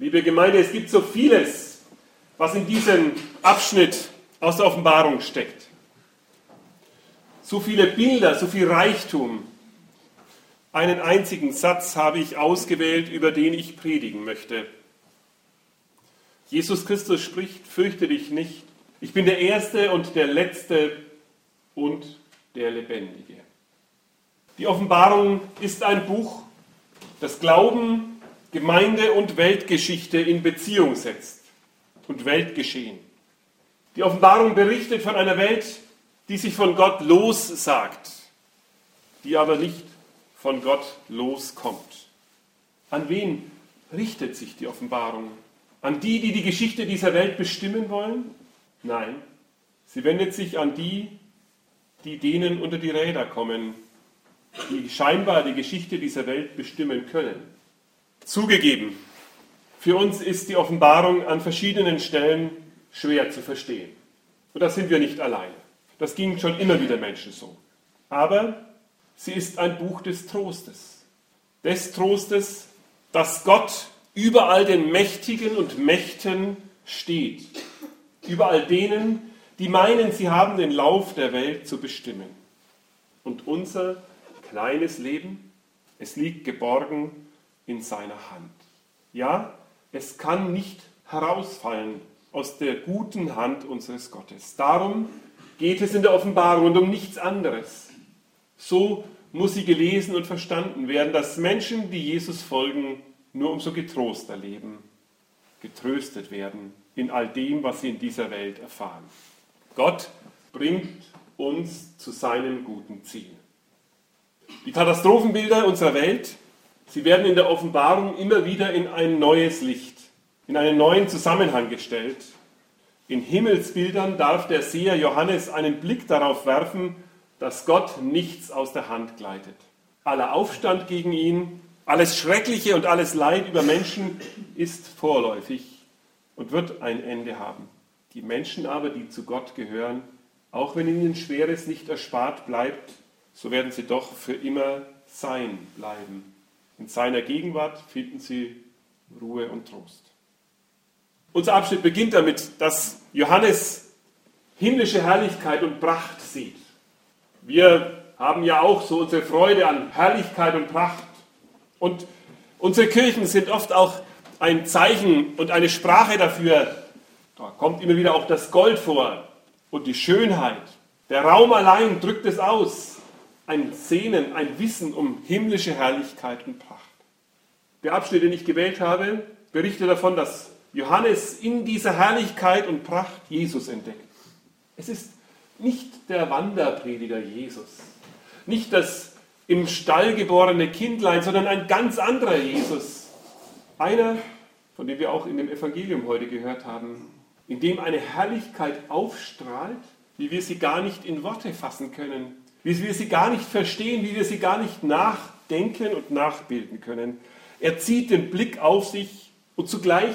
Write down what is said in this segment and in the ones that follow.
Liebe Gemeinde, es gibt so vieles, was in diesem Abschnitt aus der Offenbarung steckt. So viele Bilder, so viel Reichtum. Einen einzigen Satz habe ich ausgewählt, über den ich predigen möchte. Jesus Christus spricht, fürchte dich nicht. Ich bin der Erste und der Letzte und der Lebendige. Die Offenbarung ist ein Buch, das Glauben, Gemeinde und Weltgeschichte in Beziehung setzt und Weltgeschehen. Die Offenbarung berichtet von einer Welt, die sich von Gott lossagt, die aber nicht von Gott loskommt. An wen richtet sich die Offenbarung? An die, die die Geschichte dieser Welt bestimmen wollen? Nein, sie wendet sich an die, die denen unter die Räder kommen, die scheinbar die Geschichte dieser Welt bestimmen können. Zugegeben, für uns ist die Offenbarung an verschiedenen Stellen schwer zu verstehen. Und da sind wir nicht alleine. Das ging schon immer wieder Menschen so. Aber sie ist ein Buch des Trostes. Des Trostes, dass Gott über all den Mächtigen und Mächten steht. Über all denen, die meinen, sie haben den Lauf der Welt zu bestimmen. Und unser kleines Leben, es liegt geborgen in seiner Hand. Ja, es kann nicht herausfallen aus der guten Hand unseres Gottes. Darum geht es in der Offenbarung und um nichts anderes. So muss sie gelesen und verstanden werden, dass Menschen, die Jesus folgen, nur umso getroster leben, getröstet werden in all dem, was sie in dieser Welt erfahren. Gott bringt uns zu seinem guten Ziel. Die Katastrophenbilder unserer Welt, sie werden in der Offenbarung immer wieder in ein neues Licht, in einen neuen Zusammenhang gestellt. In Himmelsbildern darf der Seher Johannes einen Blick darauf werfen, dass Gott nichts aus der Hand gleitet. Aller Aufstand gegen ihn, alles Schreckliche und alles Leid über Menschen ist vorläufig und wird ein Ende haben. Die Menschen aber, die zu Gott gehören, auch wenn ihnen Schweres nicht erspart bleibt, so werden sie doch für immer sein bleiben. In seiner Gegenwart finden sie Ruhe und Trost. Unser Abschnitt beginnt damit, dass Johannes himmlische Herrlichkeit und Pracht sieht. Wir haben ja auch so unsere Freude an Herrlichkeit und Pracht. Und unsere Kirchen sind oft auch ein Zeichen und eine Sprache dafür. Da kommt immer wieder auch das Gold vor und die Schönheit. Der Raum allein drückt es aus ein Sehnen, ein Wissen um himmlische Herrlichkeit und Pracht. Der Abschnitt, den ich gewählt habe, berichtet davon, dass Johannes in dieser Herrlichkeit und Pracht Jesus entdeckt. Es ist nicht der Wanderprediger Jesus, nicht das im Stall geborene Kindlein, sondern ein ganz anderer Jesus. Einer, von dem wir auch in dem Evangelium heute gehört haben, in dem eine Herrlichkeit aufstrahlt, wie wir sie gar nicht in Worte fassen können, wie wir sie gar nicht verstehen, wie wir sie gar nicht nachdenken und nachbilden können. Er zieht den Blick auf sich und zugleich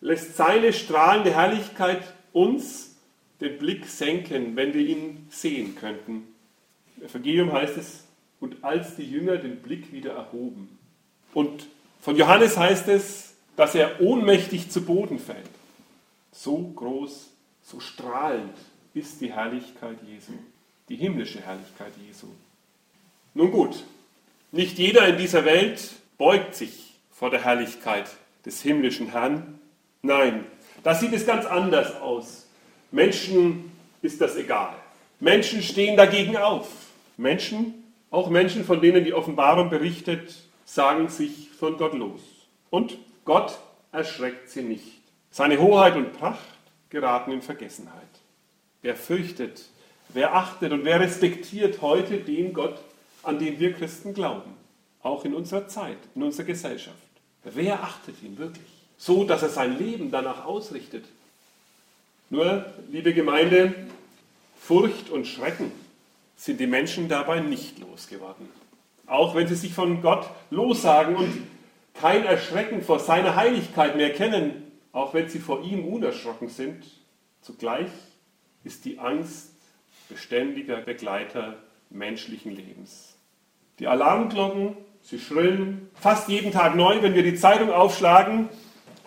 lässt seine strahlende Herrlichkeit uns den Blick senken, wenn wir ihn sehen könnten. Im Evangelium heißt es, und als die Jünger den Blick wieder erhoben. Und von Johannes heißt es, dass er ohnmächtig zu Boden fällt. So groß, so strahlend ist die Herrlichkeit Jesu die himmlische Herrlichkeit Jesu. Nun gut, nicht jeder in dieser Welt beugt sich vor der Herrlichkeit des himmlischen Herrn. Nein, da sieht es ganz anders aus. Menschen ist das egal. Menschen stehen dagegen auf. Menschen, auch Menschen, von denen die Offenbarung berichtet, sagen sich von Gott los. Und Gott erschreckt sie nicht. Seine Hoheit und Pracht geraten in Vergessenheit. Er fürchtet Wer achtet und wer respektiert heute den Gott, an den wir Christen glauben? Auch in unserer Zeit, in unserer Gesellschaft. Wer achtet ihn wirklich? So, dass er sein Leben danach ausrichtet. Nur, liebe Gemeinde, Furcht und Schrecken sind die Menschen dabei nicht losgeworden. Auch wenn sie sich von Gott lossagen und kein Erschrecken vor seiner Heiligkeit mehr kennen, auch wenn sie vor ihm unerschrocken sind, zugleich ist die Angst beständiger Begleiter menschlichen Lebens. Die Alarmglocken, sie schrillen fast jeden Tag neu, wenn wir die Zeitung aufschlagen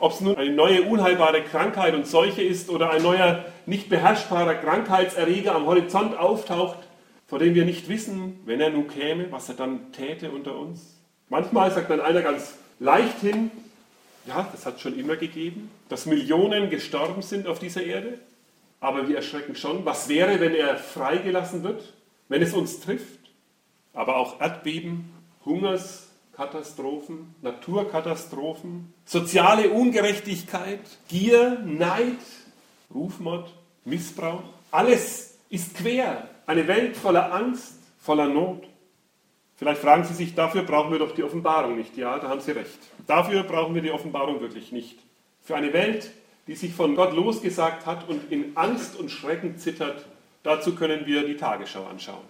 ob es nun eine neue unheilbare Krankheit und Seuche ist oder ein neuer nicht beherrschbarer Krankheitserreger am Horizont auftaucht, vor dem wir nicht wissen, wenn er nun käme, was er dann täte unter uns. Manchmal sagt dann einer ganz leicht hin, ja, das hat es schon immer gegeben, dass Millionen gestorben sind auf dieser Erde, aber wir erschrecken schon, was wäre, wenn er freigelassen wird, wenn es uns trifft, aber auch Erdbeben, Hungerskatastrophen, Naturkatastrophen, soziale Ungerechtigkeit, Gier, Neid, Rufmord, Missbrauch, alles ist quer, eine Welt voller Angst, voller Not. Vielleicht fragen Sie sich, dafür brauchen wir doch die Offenbarung nicht. Ja, da haben Sie recht. Dafür brauchen wir die Offenbarung wirklich nicht. Für eine Welt, die sich von Gott losgesagt hat und in Angst und Schrecken zittert, dazu können wir die Tagesschau anschauen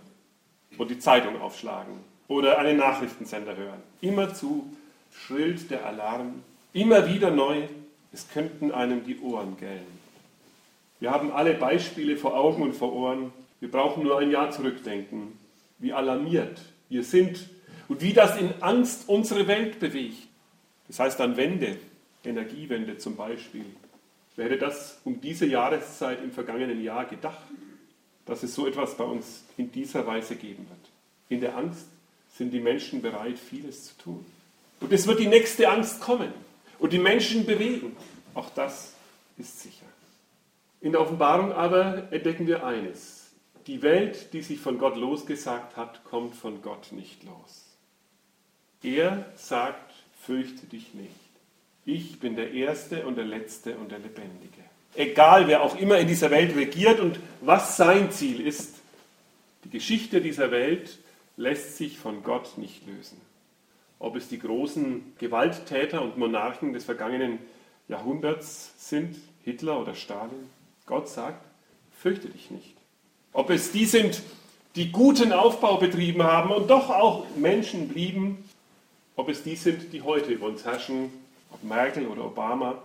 und die Zeitung aufschlagen oder einen Nachrichtensender hören. Immerzu schrillt der Alarm, immer wieder neu, es könnten einem die Ohren gellen. Wir haben alle Beispiele vor Augen und vor Ohren. Wir brauchen nur ein Jahr zurückdenken, wie alarmiert wir sind und wie das in Angst unsere Welt bewegt. Das heißt an Wende, Energiewende zum Beispiel. Wäre das um diese Jahreszeit im vergangenen Jahr gedacht, dass es so etwas bei uns in dieser Weise geben wird? In der Angst sind die Menschen bereit, vieles zu tun. Und es wird die nächste Angst kommen und die Menschen bewegen. Auch das ist sicher. In der Offenbarung aber entdecken wir eines. Die Welt, die sich von Gott losgesagt hat, kommt von Gott nicht los. Er sagt, fürchte dich nicht. Ich bin der Erste und der Letzte und der Lebendige. Egal, wer auch immer in dieser Welt regiert und was sein Ziel ist, die Geschichte dieser Welt lässt sich von Gott nicht lösen. Ob es die großen Gewalttäter und Monarchen des vergangenen Jahrhunderts sind, Hitler oder Stalin, Gott sagt, fürchte dich nicht. Ob es die sind, die guten Aufbau betrieben haben und doch auch Menschen blieben, ob es die sind, die heute über uns herrschen, Merkel oder Obama,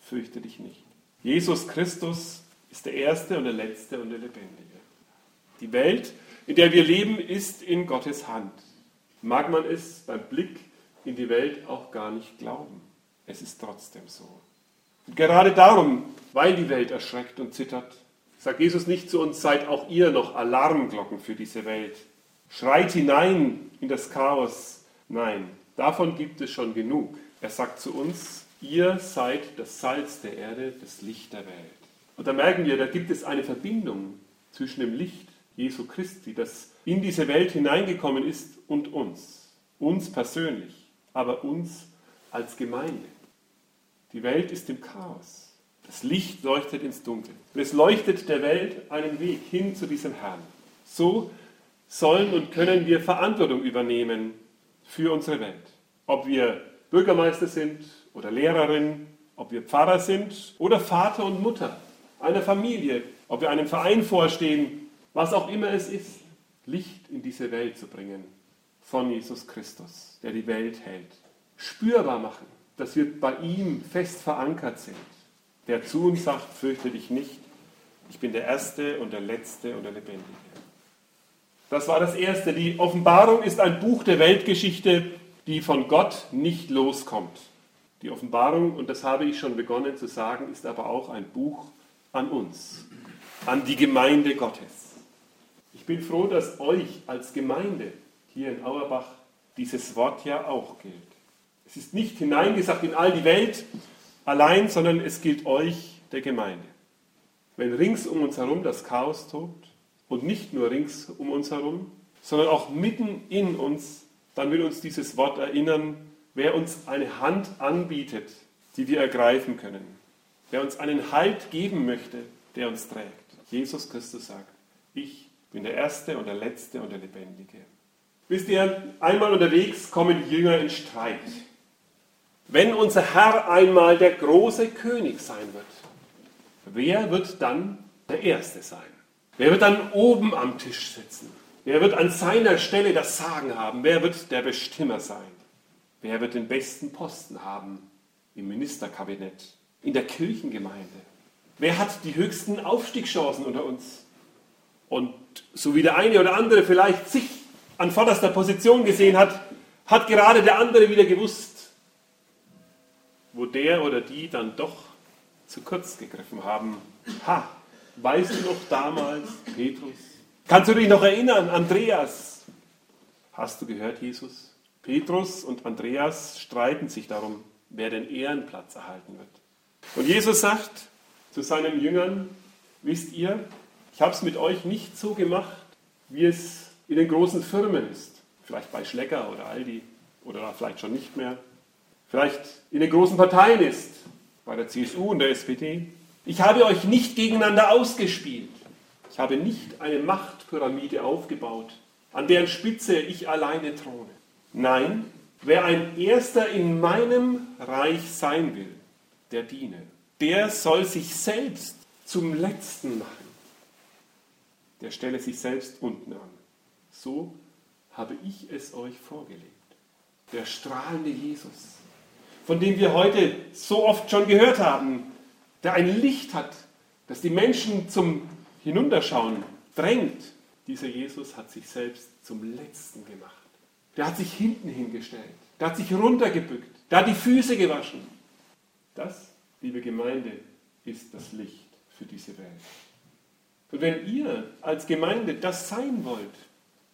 fürchte dich nicht. Jesus Christus ist der Erste und der Letzte und der Lebendige. Die Welt, in der wir leben, ist in Gottes Hand. Mag man es beim Blick in die Welt auch gar nicht glauben. Es ist trotzdem so. Und gerade darum, weil die Welt erschreckt und zittert, Sagt Jesus nicht zu uns, seid auch ihr noch Alarmglocken für diese Welt. Schreit hinein in das Chaos. Nein, davon gibt es schon genug. Er sagt zu uns, ihr seid das Salz der Erde, das Licht der Welt. Und da merken wir, da gibt es eine Verbindung zwischen dem Licht Jesu Christi, das in diese Welt hineingekommen ist, und uns. Uns persönlich, aber uns als Gemeinde. Die Welt ist im Chaos. Das Licht leuchtet ins Dunkel. Und es leuchtet der Welt einen Weg hin zu diesem Herrn. So sollen und können wir Verantwortung übernehmen für unsere Welt. Ob wir Bürgermeister sind oder Lehrerin, ob wir Pfarrer sind oder Vater und Mutter einer Familie, ob wir einem Verein vorstehen, was auch immer es ist, Licht in diese Welt zu bringen von Jesus Christus, der die Welt hält. Spürbar machen, dass wir bei ihm fest verankert sind der zu uns sagt, fürchte dich nicht, ich bin der Erste und der Letzte und der Lebendige. Das war das Erste. Die Offenbarung ist ein Buch der Weltgeschichte, die von Gott nicht loskommt. Die Offenbarung, und das habe ich schon begonnen zu sagen, ist aber auch ein Buch an uns, an die Gemeinde Gottes. Ich bin froh, dass euch als Gemeinde hier in Auerbach dieses Wort ja auch gilt. Es ist nicht hineingesagt in all die Welt, allein, sondern es gilt euch, der Gemeinde. Wenn rings um uns herum das Chaos tobt und nicht nur rings um uns herum, sondern auch mitten in uns, dann will uns dieses Wort erinnern, wer uns eine Hand anbietet, die wir ergreifen können, wer uns einen Halt geben möchte, der uns trägt. Jesus Christus sagt, ich bin der Erste und der Letzte und der Lebendige. Wisst ihr, einmal unterwegs kommen die Jünger in Streit wenn unser Herr einmal der große König sein wird, wer wird dann der Erste sein? Wer wird dann oben am Tisch sitzen? Wer wird an seiner Stelle das Sagen haben? Wer wird der Bestimmer sein? Wer wird den besten Posten haben im Ministerkabinett, in der Kirchengemeinde? Wer hat die höchsten Aufstiegschancen unter uns? Und so wie der eine oder andere vielleicht sich an vorderster Position gesehen hat, hat gerade der andere wieder gewusst, wo der oder die dann doch zu kurz gegriffen haben. Ha, weißt du noch damals, Petrus? Kannst du dich noch erinnern, Andreas? Hast du gehört, Jesus? Petrus und Andreas streiten sich darum, wer den Ehrenplatz erhalten wird. Und Jesus sagt zu seinen Jüngern, wisst ihr, ich habe es mit euch nicht so gemacht, wie es in den großen Firmen ist. Vielleicht bei Schlecker oder Aldi oder vielleicht schon nicht mehr. Vielleicht in den großen Parteien ist, bei der CSU und der SPD. Ich habe euch nicht gegeneinander ausgespielt. Ich habe nicht eine Machtpyramide aufgebaut, an deren Spitze ich alleine throne. Nein, wer ein Erster in meinem Reich sein will, der diene. Der soll sich selbst zum Letzten machen. Der stelle sich selbst unten an. So habe ich es euch vorgelegt. Der strahlende Jesus, von dem wir heute so oft schon gehört haben, der ein Licht hat, das die Menschen zum Hinunterschauen drängt. Dieser Jesus hat sich selbst zum Letzten gemacht. Der hat sich hinten hingestellt. Der hat sich runtergebückt. Der hat die Füße gewaschen. Das, liebe Gemeinde, ist das Licht für diese Welt. Und wenn ihr als Gemeinde das sein wollt,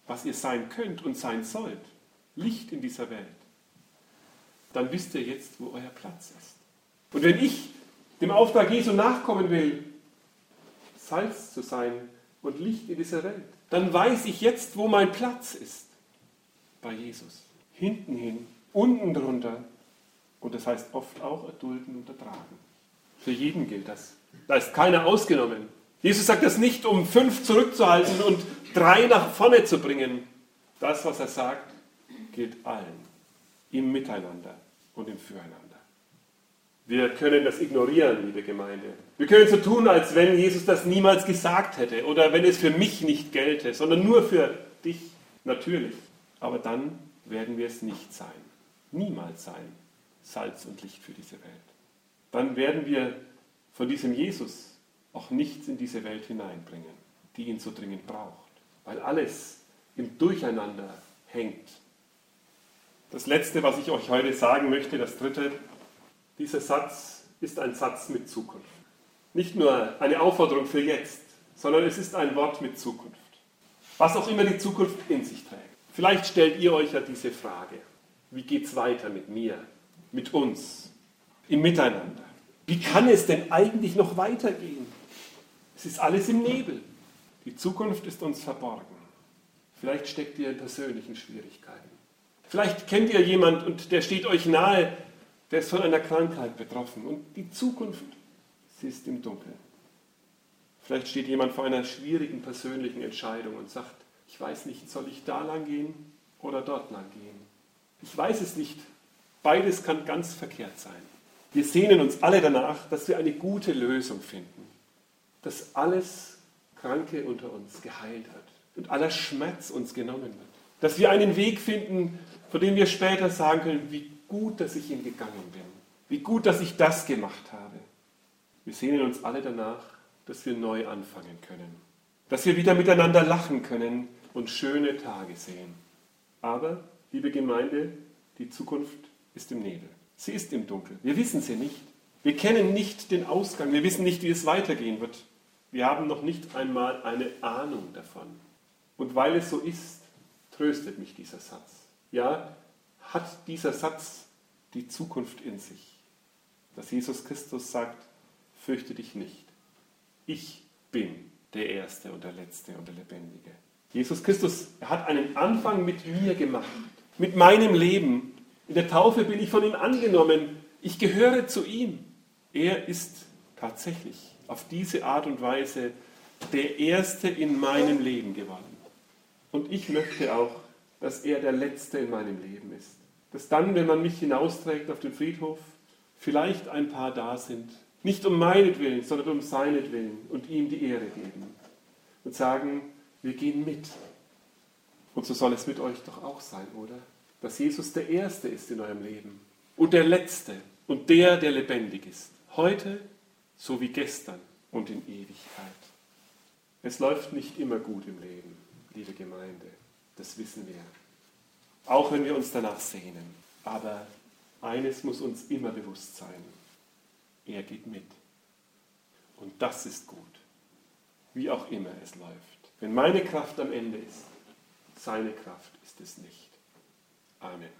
was ihr sein könnt und sein sollt, Licht in dieser Welt, dann wisst ihr jetzt, wo euer Platz ist. Und wenn ich dem Auftrag Jesu nachkommen will, Salz zu sein und Licht in dieser Welt, dann weiß ich jetzt, wo mein Platz ist. Bei Jesus. Hinten hin, unten drunter. Und das heißt oft auch erdulden und ertragen. Für jeden gilt das. Da ist keiner ausgenommen. Jesus sagt das nicht, um fünf zurückzuhalten und drei nach vorne zu bringen. Das, was er sagt, gilt allen. Im Miteinander und im Füreinander. Wir können das ignorieren, liebe Gemeinde. Wir können so tun, als wenn Jesus das niemals gesagt hätte oder wenn es für mich nicht gelte, sondern nur für dich, natürlich. Aber dann werden wir es nicht sein. Niemals sein. Salz und Licht für diese Welt. Dann werden wir von diesem Jesus auch nichts in diese Welt hineinbringen, die ihn so dringend braucht, weil alles im Durcheinander hängt. Das Letzte, was ich euch heute sagen möchte, das Dritte, dieser Satz ist ein Satz mit Zukunft. Nicht nur eine Aufforderung für jetzt, sondern es ist ein Wort mit Zukunft. Was auch immer die Zukunft in sich trägt. Vielleicht stellt ihr euch ja diese Frage, wie geht es weiter mit mir, mit uns, im Miteinander? Wie kann es denn eigentlich noch weitergehen? Es ist alles im Nebel. Die Zukunft ist uns verborgen. Vielleicht steckt ihr in persönlichen Schwierigkeiten. Vielleicht kennt ihr jemand und der steht euch nahe, der ist von einer Krankheit betroffen. Und die Zukunft, sie ist im Dunkeln. Vielleicht steht jemand vor einer schwierigen persönlichen Entscheidung und sagt, ich weiß nicht, soll ich da lang gehen oder dort lang gehen? Ich weiß es nicht. Beides kann ganz verkehrt sein. Wir sehnen uns alle danach, dass wir eine gute Lösung finden dass alles Kranke unter uns geheilt hat und aller Schmerz uns genommen wird. Dass wir einen Weg finden, von dem wir später sagen können, wie gut, dass ich ihn gegangen bin. Wie gut, dass ich das gemacht habe. Wir sehnen uns alle danach, dass wir neu anfangen können. Dass wir wieder miteinander lachen können und schöne Tage sehen. Aber, liebe Gemeinde, die Zukunft ist im Nebel. Sie ist im Dunkel. Wir wissen sie nicht. Wir kennen nicht den Ausgang. Wir wissen nicht, wie es weitergehen wird. Wir haben noch nicht einmal eine Ahnung davon. Und weil es so ist, tröstet mich dieser Satz. Ja, hat dieser Satz die Zukunft in sich. Dass Jesus Christus sagt, fürchte dich nicht. Ich bin der Erste und der Letzte und der Lebendige. Jesus Christus er hat einen Anfang mit mir gemacht, mit meinem Leben. In der Taufe bin ich von ihm angenommen. Ich gehöre zu ihm. Er ist tatsächlich auf diese Art und Weise der Erste in meinem Leben geworden. Und ich möchte auch, dass er der Letzte in meinem Leben ist. Dass dann, wenn man mich hinausträgt auf den Friedhof, vielleicht ein paar da sind, nicht um meinetwillen, sondern um seinetwillen und ihm die Ehre geben und sagen, wir gehen mit. Und so soll es mit euch doch auch sein, oder? Dass Jesus der Erste ist in eurem Leben und der Letzte und der, der lebendig ist. Heute so wie gestern und in Ewigkeit. Es läuft nicht immer gut im Leben, liebe Gemeinde, das wissen wir. Auch wenn wir uns danach sehnen. Aber Eines muss uns immer bewusst sein. Er geht mit. Und das ist gut. Wie auch immer es läuft. Wenn meine Kraft am Ende ist, seine Kraft ist es nicht. Amen.